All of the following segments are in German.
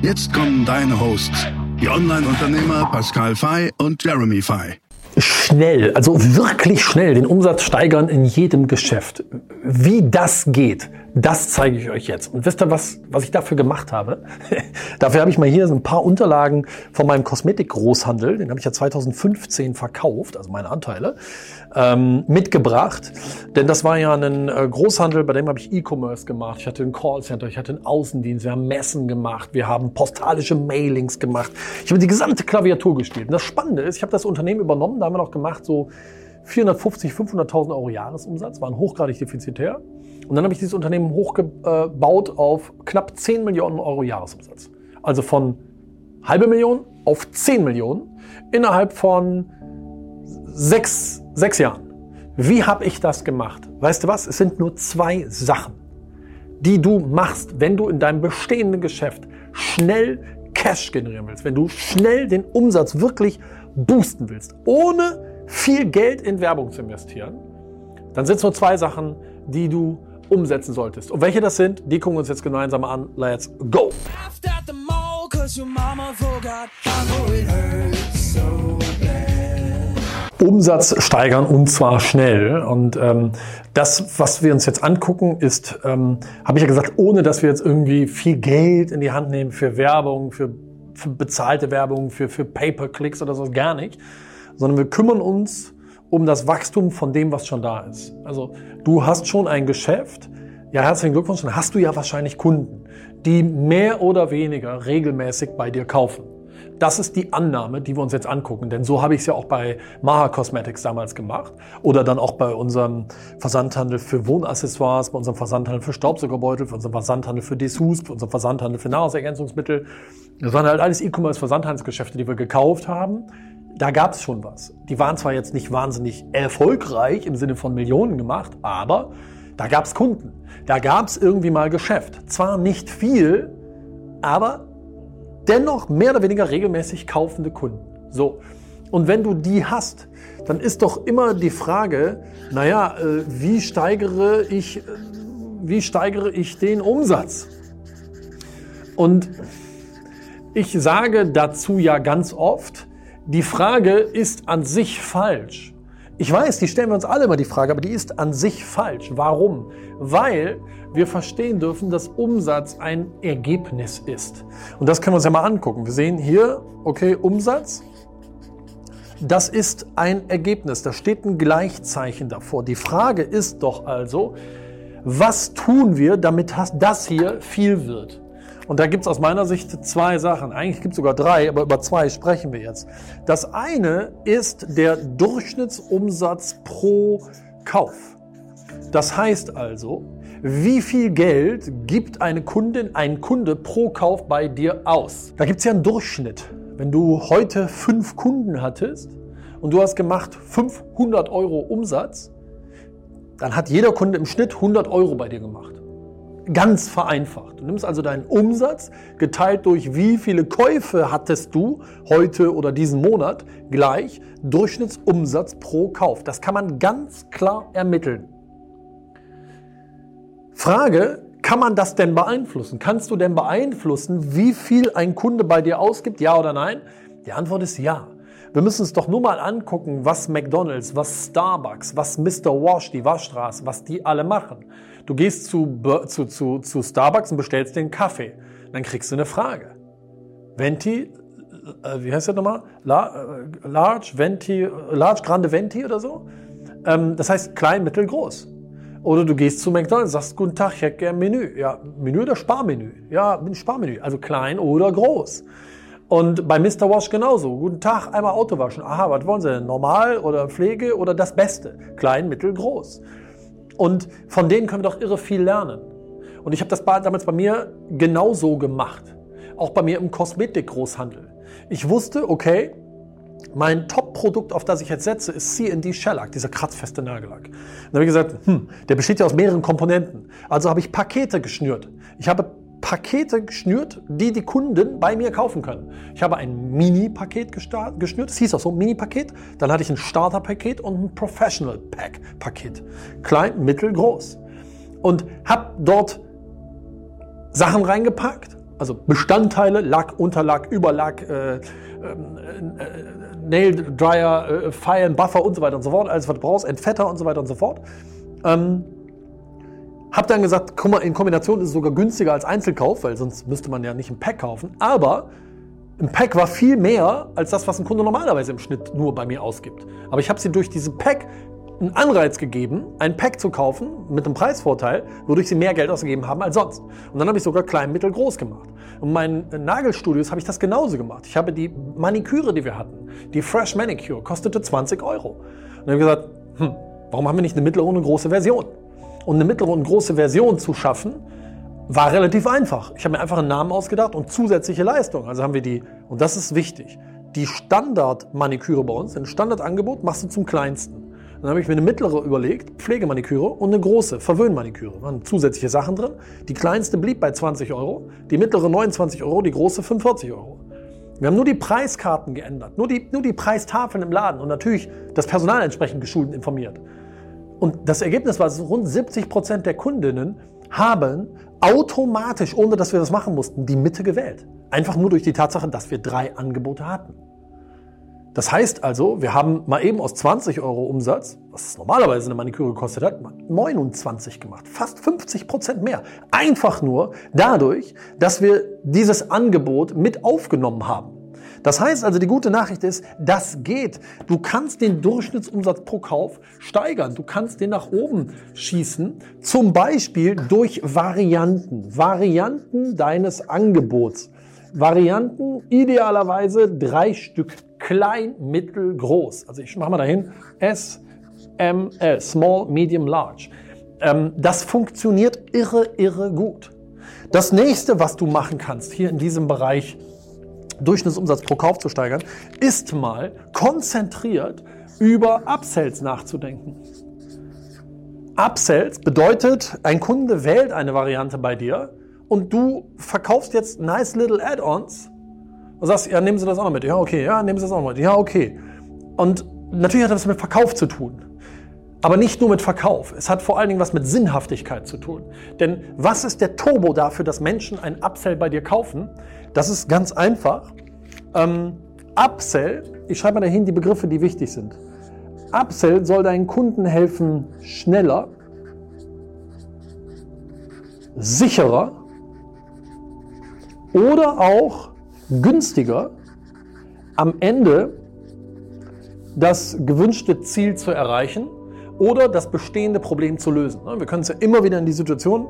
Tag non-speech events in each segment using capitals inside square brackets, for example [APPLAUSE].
Jetzt kommen deine Hosts, die Online-Unternehmer Pascal Fay und Jeremy Fay. Schnell, also wirklich schnell den Umsatz steigern in jedem Geschäft. Wie das geht, das zeige ich euch jetzt. Und wisst ihr, was, was ich dafür gemacht habe? [LAUGHS] dafür habe ich mal hier so ein paar Unterlagen von meinem Kosmetik-Großhandel, den habe ich ja 2015 verkauft, also meine Anteile, ähm, mitgebracht. Denn das war ja ein äh, Großhandel, bei dem habe ich E-Commerce gemacht. Ich hatte ein Callcenter, ich hatte einen Außendienst, wir haben Messen gemacht, wir haben postalische Mailings gemacht. Ich habe die gesamte Klaviatur gespielt. Und das Spannende ist, ich habe das Unternehmen übernommen, da haben wir noch gemacht, so 450, 500.000 Euro Jahresumsatz, waren hochgradig defizitär. Und dann habe ich dieses Unternehmen hochgebaut auf knapp 10 Millionen Euro Jahresumsatz. Also von halbe Million auf 10 Millionen innerhalb von sechs, sechs Jahren. Wie habe ich das gemacht? Weißt du was? Es sind nur zwei Sachen, die du machst, wenn du in deinem bestehenden Geschäft schnell Cash generieren willst, wenn du schnell den Umsatz wirklich boosten willst, ohne viel Geld in Werbung zu investieren, dann sind es nur zwei Sachen, die du umsetzen solltest. Und welche das sind, die gucken wir uns jetzt gemeinsam an. Let's go! Umsatz steigern und zwar schnell. Und ähm, das, was wir uns jetzt angucken, ist, ähm, habe ich ja gesagt, ohne dass wir jetzt irgendwie viel Geld in die Hand nehmen für Werbung, für, für bezahlte Werbung, für, für Pay-per-Clicks oder so, gar nicht, sondern wir kümmern uns um das Wachstum von dem, was schon da ist. Also du hast schon ein Geschäft, ja herzlichen Glückwunsch, dann hast du ja wahrscheinlich Kunden, die mehr oder weniger regelmäßig bei dir kaufen. Das ist die Annahme, die wir uns jetzt angucken, denn so habe ich es ja auch bei Maha Cosmetics damals gemacht oder dann auch bei unserem Versandhandel für Wohnaccessoires, bei unserem Versandhandel für Staubsaugerbeutel, für unserem Versandhandel für Dessous, für unserem Versandhandel für Nahrungsergänzungsmittel. Das waren halt alles E-Commerce-Versandhandelsgeschäfte, die wir gekauft haben, da gab es schon was. Die waren zwar jetzt nicht wahnsinnig erfolgreich im Sinne von Millionen gemacht, aber da gab es Kunden. Da gab es irgendwie mal Geschäft. Zwar nicht viel, aber dennoch mehr oder weniger regelmäßig kaufende Kunden. So. Und wenn du die hast, dann ist doch immer die Frage, naja, äh, wie steigere ich, äh, wie steigere ich den Umsatz? Und ich sage dazu ja ganz oft, die Frage ist an sich falsch. Ich weiß, die stellen wir uns alle immer die Frage, aber die ist an sich falsch. Warum? Weil wir verstehen dürfen, dass Umsatz ein Ergebnis ist. Und das können wir uns ja mal angucken. Wir sehen hier, okay, Umsatz. Das ist ein Ergebnis. Da steht ein Gleichzeichen davor. Die Frage ist doch also, was tun wir, damit das hier viel wird? Und da gibt es aus meiner Sicht zwei Sachen. Eigentlich gibt es sogar drei, aber über zwei sprechen wir jetzt. Das eine ist der Durchschnittsumsatz pro Kauf. Das heißt also, wie viel Geld gibt eine Kundin, ein Kunde pro Kauf bei dir aus? Da gibt es ja einen Durchschnitt. Wenn du heute fünf Kunden hattest und du hast gemacht 500 Euro Umsatz, dann hat jeder Kunde im Schnitt 100 Euro bei dir gemacht. Ganz vereinfacht. Du nimmst also deinen Umsatz geteilt durch wie viele Käufe hattest du heute oder diesen Monat gleich Durchschnittsumsatz pro Kauf. Das kann man ganz klar ermitteln. Frage, kann man das denn beeinflussen? Kannst du denn beeinflussen, wie viel ein Kunde bei dir ausgibt? Ja oder nein? Die Antwort ist ja. Wir müssen uns doch nur mal angucken, was McDonald's, was Starbucks, was Mr. Wash, die Waschstraße, was die alle machen. Du gehst zu, zu, zu, zu Starbucks und bestellst den Kaffee. Dann kriegst du eine Frage. Venti, äh, wie heißt das nochmal? La, äh, large, Venti, Large, Grande Venti oder so? Ähm, das heißt klein, mittel, groß. Oder du gehst zu McDonalds, sagst, guten Tag, ich hätte gerne Menü. Ja, Menü oder Sparmenü? Ja, Sparmenü. Also klein oder groß. Und bei Mr. Wash genauso. Guten Tag, einmal Auto waschen. Aha, was wollen Sie denn? Normal oder Pflege oder das Beste? Klein, mittel, groß. Und von denen können wir doch irre viel lernen. Und ich habe das damals bei mir genauso gemacht. auch bei mir im Kosmetik-Großhandel. Ich wusste, okay, mein Top-Produkt, auf das ich jetzt setze, ist C&D Shellac, dieser kratzfeste Nagellack. Dann habe ich gesagt, hm, der besteht ja aus mehreren Komponenten. Also habe ich Pakete geschnürt. Ich habe Pakete geschnürt, die die Kunden bei mir kaufen können. Ich habe ein Mini-Paket geschnürt, das hieß auch so, Mini-Paket. Dann hatte ich ein Starter-Paket und ein Professional-Pack-Paket. Klein, mittel, groß. Und habe dort Sachen reingepackt, also Bestandteile, Lack, Unterlack, Überlack, äh, äh, äh, Nail Dryer, äh, Fire, Buffer und so weiter und so fort, alles was du brauchst, Entfetter und so weiter und so fort. Ähm, hab dann gesagt, guck mal, in Kombination ist es sogar günstiger als Einzelkauf, weil sonst müsste man ja nicht ein Pack kaufen. Aber ein Pack war viel mehr als das, was ein Kunde normalerweise im Schnitt nur bei mir ausgibt. Aber ich habe sie durch diesen Pack einen Anreiz gegeben, ein Pack zu kaufen mit einem Preisvorteil, wodurch sie mehr Geld ausgegeben haben als sonst. Und dann habe ich sogar klein, mittel, groß gemacht. Und in meinen Nagelstudios habe ich das genauso gemacht. Ich habe die Maniküre, die wir hatten, die Fresh Manicure, kostete 20 Euro. Und dann habe ich gesagt, hm, warum haben wir nicht eine mittlere und eine große Version? Und eine mittlere und große Version zu schaffen, war relativ einfach. Ich habe mir einfach einen Namen ausgedacht und zusätzliche Leistung. Also haben wir die, und das ist wichtig, die Standard-Maniküre bei uns, ein Standardangebot, machst du zum kleinsten. Dann habe ich mir eine mittlere überlegt, Pflegemaniküre und eine große Verwöhnmaniküre. Da waren zusätzliche Sachen drin. Die kleinste blieb bei 20 Euro, die mittlere 29 Euro, die große 45 Euro. Wir haben nur die Preiskarten geändert, nur die, nur die Preistafeln im Laden und natürlich das Personal entsprechend geschult und informiert. Und das Ergebnis war, rund 70 Prozent der Kundinnen haben automatisch, ohne dass wir das machen mussten, die Mitte gewählt. Einfach nur durch die Tatsache, dass wir drei Angebote hatten. Das heißt also, wir haben mal eben aus 20 Euro Umsatz, was normalerweise eine Maniküre gekostet hat, 29 gemacht. Fast 50 Prozent mehr. Einfach nur dadurch, dass wir dieses Angebot mit aufgenommen haben. Das heißt also, die gute Nachricht ist, das geht. Du kannst den Durchschnittsumsatz pro Kauf steigern. Du kannst den nach oben schießen. Zum Beispiel durch Varianten. Varianten deines Angebots. Varianten idealerweise drei Stück. Klein, mittel, groß. Also ich mache mal dahin. S, M, L. Small, Medium, Large. Ähm, das funktioniert irre, irre gut. Das nächste, was du machen kannst hier in diesem Bereich, Durchschnittsumsatz pro Kauf zu steigern, ist mal konzentriert über Upsells nachzudenken. Upsells bedeutet, ein Kunde wählt eine Variante bei dir und du verkaufst jetzt nice little Add-ons und sagst, ja, nehmen Sie das auch noch mit. Ja, okay, ja, nehmen Sie das auch noch mit. Ja, okay. Und natürlich hat das mit Verkauf zu tun. Aber nicht nur mit Verkauf. Es hat vor allen Dingen was mit Sinnhaftigkeit zu tun. Denn was ist der Turbo dafür, dass Menschen ein Upsell bei dir kaufen? Das ist ganz einfach. Ähm, Upsell, ich schreibe mal dahin die Begriffe, die wichtig sind. Upsell soll deinen Kunden helfen, schneller, sicherer oder auch günstiger am Ende das gewünschte Ziel zu erreichen oder das bestehende Problem zu lösen. Wir können uns ja immer wieder in die Situation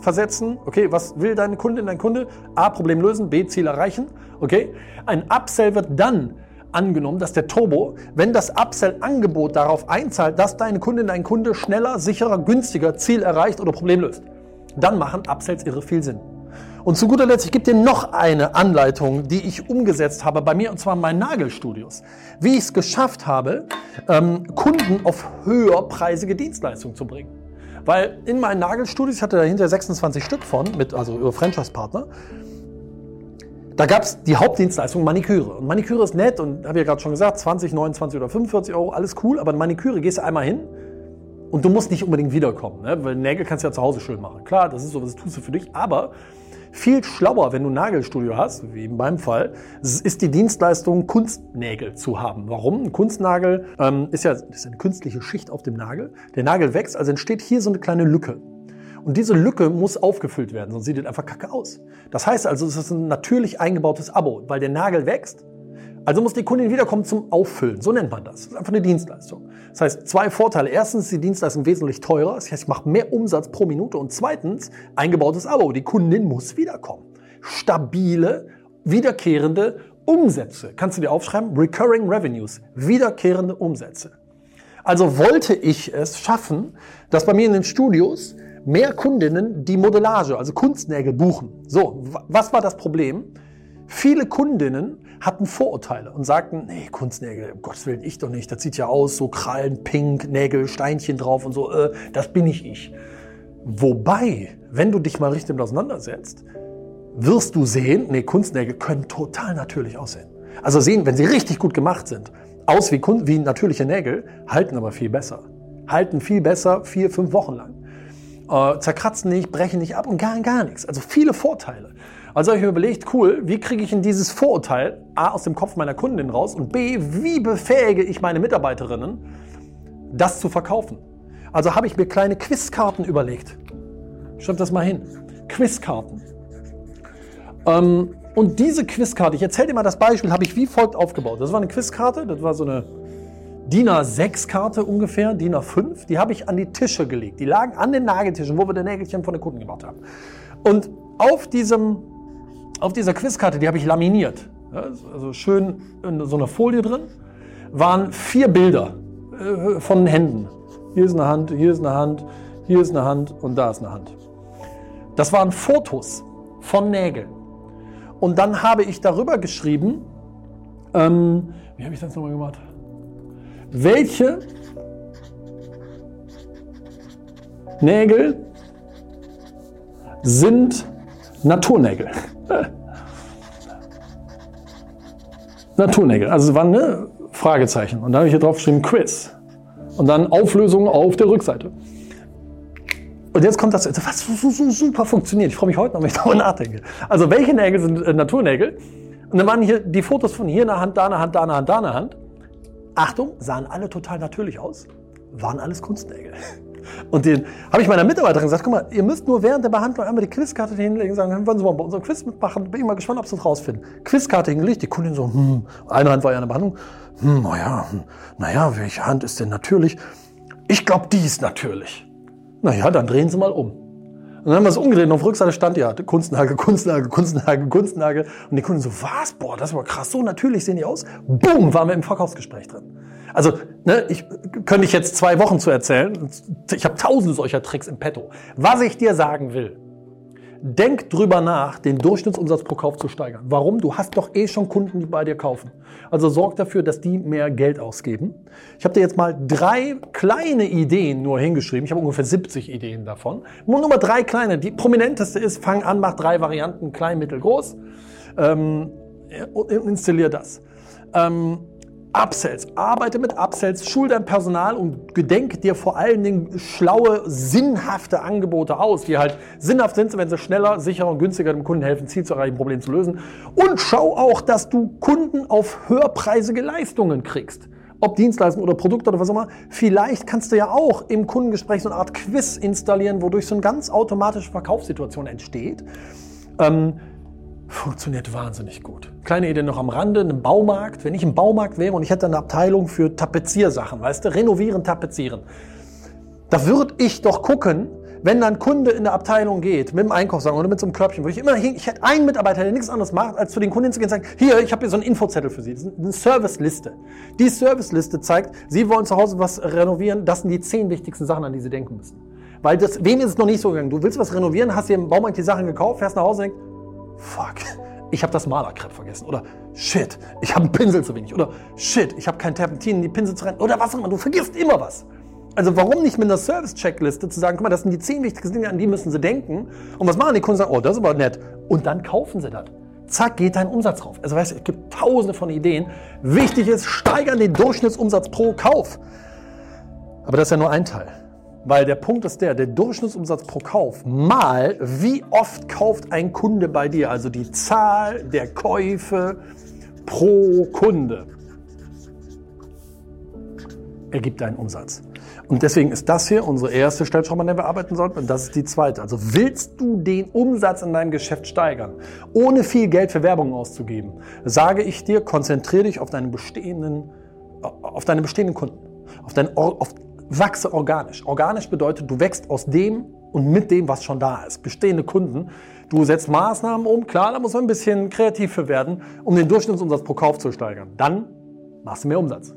versetzen. Okay, was will deine Kundin, dein Kunde? A, Problem lösen, B, Ziel erreichen. Okay, ein Upsell wird dann angenommen, dass der Turbo, wenn das Upsell-Angebot darauf einzahlt, dass deine Kundin, dein Kunde schneller, sicherer, günstiger Ziel erreicht oder Problem löst, dann machen Upsells irre viel Sinn. Und zu guter Letzt, ich gebe dir noch eine Anleitung, die ich umgesetzt habe bei mir, und zwar in meinen Nagelstudios. Wie ich es geschafft habe, ähm, Kunden auf höherpreisige Dienstleistungen zu bringen. Weil in meinen Nagelstudios, ich hatte dahinter 26 Stück von, mit, also über Franchise-Partner, da gab es die Hauptdienstleistung Maniküre. Und Maniküre ist nett und habe ja gerade schon gesagt, 20, 29 oder 45 Euro, alles cool, aber Maniküre gehst du einmal hin und du musst nicht unbedingt wiederkommen, ne? weil Nägel kannst du ja zu Hause schön machen. Klar, das ist so, das tust du für dich, aber viel schlauer, wenn du ein Nagelstudio hast, wie in meinem Fall, ist die Dienstleistung, Kunstnägel zu haben. Warum? Ein Kunstnagel ähm, ist ja ist eine künstliche Schicht auf dem Nagel. Der Nagel wächst, also entsteht hier so eine kleine Lücke. Und diese Lücke muss aufgefüllt werden, sonst sieht es einfach kacke aus. Das heißt also, es ist ein natürlich eingebautes Abo, weil der Nagel wächst also muss die Kundin wiederkommen zum Auffüllen. So nennt man das. Das ist einfach eine Dienstleistung. Das heißt, zwei Vorteile. Erstens ist die Dienstleistung wesentlich teurer. Das heißt, ich mache mehr Umsatz pro Minute. Und zweitens, eingebautes Abo. Die Kundin muss wiederkommen. Stabile, wiederkehrende Umsätze. Kannst du dir aufschreiben? Recurring Revenues. Wiederkehrende Umsätze. Also wollte ich es schaffen, dass bei mir in den Studios mehr Kundinnen die Modellage, also Kunstnägel buchen. So, was war das Problem? Viele Kundinnen hatten Vorurteile und sagten, nee, Kunstnägel, um Gottes Willen, ich doch nicht. Das sieht ja aus, so Krallen, Pink, Nägel, Steinchen drauf und so. Äh, das bin nicht ich. Wobei, wenn du dich mal richtig damit auseinandersetzt, wirst du sehen, nee, Kunstnägel können total natürlich aussehen. Also sehen, wenn sie richtig gut gemacht sind, aus wie, wie natürliche Nägel, halten aber viel besser. Halten viel besser vier, fünf Wochen lang. Äh, zerkratzen nicht, brechen nicht ab und gar, gar nichts. Also viele Vorteile. Also habe ich mir überlegt, cool, wie kriege ich in dieses Vorurteil A aus dem Kopf meiner Kundin raus und B, wie befähige ich meine Mitarbeiterinnen, das zu verkaufen. Also habe ich mir kleine Quizkarten überlegt. Schreibt das mal hin. Quizkarten. Ähm, und diese Quizkarte, ich erzähle dir mal das Beispiel, habe ich wie folgt aufgebaut. Das war eine Quizkarte, das war so eine DIN A6-Karte ungefähr, DIN A5, die habe ich an die Tische gelegt. Die lagen an den Nageltischen, wo wir die Nägelchen von den Kunden gemacht haben. Und auf, diesem, auf dieser Quizkarte, die habe ich laminiert, also schön in so einer Folie drin, waren vier Bilder äh, von Händen. Hier ist eine Hand, hier ist eine Hand, hier ist eine Hand und da ist eine Hand. Das waren Fotos von Nägeln. Und dann habe ich darüber geschrieben, ähm, wie habe ich das nochmal gemacht? Welche Nägel sind Naturnägel? [LAUGHS] Naturnägel. Also waren ne, Fragezeichen. Und dann habe ich hier drauf geschrieben Quiz. Und dann Auflösung auf der Rückseite. Und jetzt kommt das, was so, so super funktioniert. Ich freue mich heute noch, wenn ich [LAUGHS] darüber nachdenke. Also welche Nägel sind äh, Naturnägel? Und dann waren hier die Fotos von hier eine Hand, da eine Hand, da eine Hand, da eine Hand. Achtung, sahen alle total natürlich aus, waren alles Kunstnägel. [LAUGHS] Und den habe ich meiner Mitarbeiterin gesagt, guck mal, ihr müsst nur während der Behandlung einmal die Quizkarte hinlegen und sagen, wollen Sie mal bei unserem Quiz mitmachen? Bin ich mal gespannt, ob Sie es rausfinden. Quizkarte hingelegt, die Kundin so, hm, eine Hand war ja eine Behandlung. Hm, naja, hm, naja, welche Hand ist denn natürlich? Ich glaube, die ist natürlich. Naja, dann drehen Sie mal um. Und dann haben wir es umgedreht und auf Rückseite stand ja Kunstnagel, Kunstnagel, Kunstnagel, Kunstnagel. Und die Kunden so, was? Boah, das war krass, so natürlich sehen die aus. Boom, waren wir im Verkaufsgespräch drin. Also, ne, ich könnte ich jetzt zwei Wochen zu erzählen. Ich habe tausende solcher Tricks im Petto. Was ich dir sagen will, Denk drüber nach, den Durchschnittsumsatz pro Kauf zu steigern. Warum? Du hast doch eh schon Kunden, die bei dir kaufen. Also sorg dafür, dass die mehr Geld ausgeben. Ich habe dir jetzt mal drei kleine Ideen nur hingeschrieben. Ich habe ungefähr 70 Ideen davon. Nur mal drei kleine. Die prominenteste ist, fang an, mach drei Varianten, klein, mittel, groß. Ähm, installier das. Ähm, Upsells. Arbeite mit Upsells, schul dein Personal und gedenke dir vor allen Dingen schlaue, sinnhafte Angebote aus, die halt sinnhaft sind, wenn sie schneller, sicherer und günstiger dem Kunden helfen, Ziel zu erreichen, Problem zu lösen. Und schau auch, dass du Kunden auf höherpreisige Leistungen kriegst. Ob Dienstleistungen oder Produkte oder was auch immer. Vielleicht kannst du ja auch im Kundengespräch so eine Art Quiz installieren, wodurch so eine ganz automatische Verkaufssituation entsteht. Ähm, funktioniert wahnsinnig gut. Kleine Idee noch am Rande, ein Baumarkt. Wenn ich im Baumarkt wäre und ich hätte eine Abteilung für Tapeziersachen, weißt du, renovieren, tapezieren. Da würde ich doch gucken, wenn dann Kunde in der Abteilung geht, mit dem Einkaufswagen oder mit so einem Körbchen, würde ich immer hin, ich hätte einen Mitarbeiter, der nichts anderes macht, als zu den Kunden zu gehen und sagen, hier, ich habe hier so einen Infozettel für Sie. Das ist eine Serviceliste. Die Serviceliste zeigt, Sie wollen zu Hause was renovieren, das sind die zehn wichtigsten Sachen, an die Sie denken müssen. Weil das, wem ist es noch nicht so gegangen? Du willst was renovieren, hast dir im Baumarkt die Sachen gekauft, fährst nach Hause und denkst, fuck, ich habe das Malerkrepp vergessen. Oder shit, ich habe einen Pinsel zu wenig. Oder shit, ich habe kein Terpentin in die Pinsel zu rennen. Oder was auch immer, du vergisst immer was. Also warum nicht mit einer Service-Checkliste zu sagen, guck mal, das sind die zehn wichtigsten Dinge, an die müssen sie denken. Und was machen die Kunden? Sagen, oh, das ist aber nett. Und dann kaufen sie das. Zack, geht dein Umsatz rauf. Also weißt du, es gibt tausende von Ideen. Wichtig ist, steigern den Durchschnittsumsatz pro Kauf. Aber das ist ja nur ein Teil. Weil der Punkt ist der, der Durchschnittsumsatz pro Kauf mal, wie oft kauft ein Kunde bei dir, also die Zahl der Käufe pro Kunde, ergibt einen Umsatz. Und deswegen ist das hier unsere erste Stellschraube, an der wir arbeiten sollten. Und das ist die zweite. Also willst du den Umsatz in deinem Geschäft steigern, ohne viel Geld für Werbung auszugeben, sage ich dir, konzentriere dich auf deine bestehenden, auf deine bestehenden Kunden, auf, dein, auf wachse organisch. Organisch bedeutet, du wächst aus dem und mit dem, was schon da ist. Bestehende Kunden. Du setzt Maßnahmen um. Klar, da muss man ein bisschen kreativ für werden, um den Durchschnittsumsatz pro Kauf zu steigern. Dann machst du mehr Umsatz.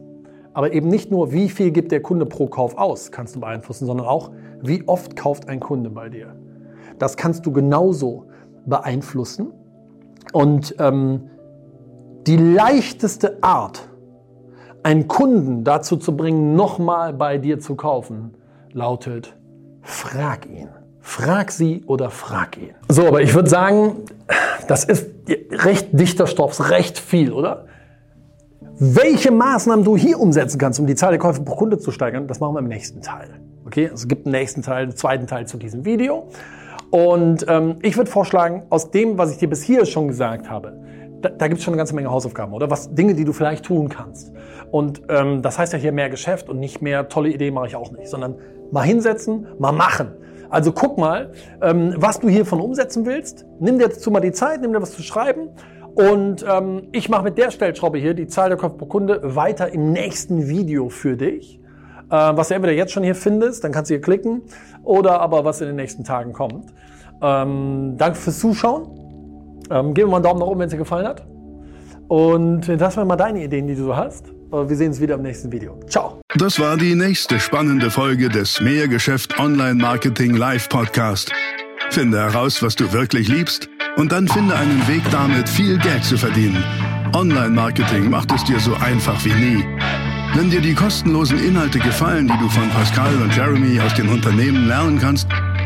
Aber eben nicht nur, wie viel gibt der Kunde pro Kauf aus, kannst du beeinflussen, sondern auch, wie oft kauft ein Kunde bei dir. Das kannst du genauso beeinflussen, Und ähm, die leichteste Art, einen Kunden dazu zu bringen, nochmal bei dir zu kaufen, lautet, frag ihn. Frag sie oder frag ihn. So, aber ich würde sagen, das ist recht dichter Stoff, recht viel, oder? Welche Maßnahmen du hier umsetzen kannst, um die Zahl der Käufe pro Kunde zu steigern, das machen wir im nächsten Teil. Okay, es gibt einen nächsten Teil, einen zweiten Teil zu diesem Video. Und ähm, ich würde vorschlagen, aus dem, was ich dir bis hier schon gesagt habe, da, da gibt es schon eine ganze Menge Hausaufgaben, oder? Was Dinge, die du vielleicht tun kannst. Und ähm, das heißt ja hier mehr Geschäft und nicht mehr tolle Idee mache ich auch nicht, sondern mal hinsetzen, mal machen. Also guck mal, ähm, was du hiervon umsetzen willst. Nimm dir dazu mal die Zeit, nimm dir was zu schreiben. Und ähm, ich mache mit der Stellschraube hier die Zahl der Käufe pro Kunde weiter im nächsten Video für dich. Äh, was du entweder jetzt schon hier findest, dann kannst du hier klicken, oder aber was in den nächsten Tagen kommt. Ähm, danke fürs Zuschauen. Ähm, gib mir mal einen Daumen nach oben, wenn es dir gefallen hat. Und lass mir mal deine Ideen, die du so hast. Wir sehen uns wieder im nächsten Video. Ciao. Das war die nächste spannende Folge des Mehrgeschäft Online Marketing Live Podcast. Finde heraus, was du wirklich liebst und dann finde einen Weg damit, viel Geld zu verdienen. Online Marketing macht es dir so einfach wie nie. Wenn dir die kostenlosen Inhalte gefallen, die du von Pascal und Jeremy aus den Unternehmen lernen kannst,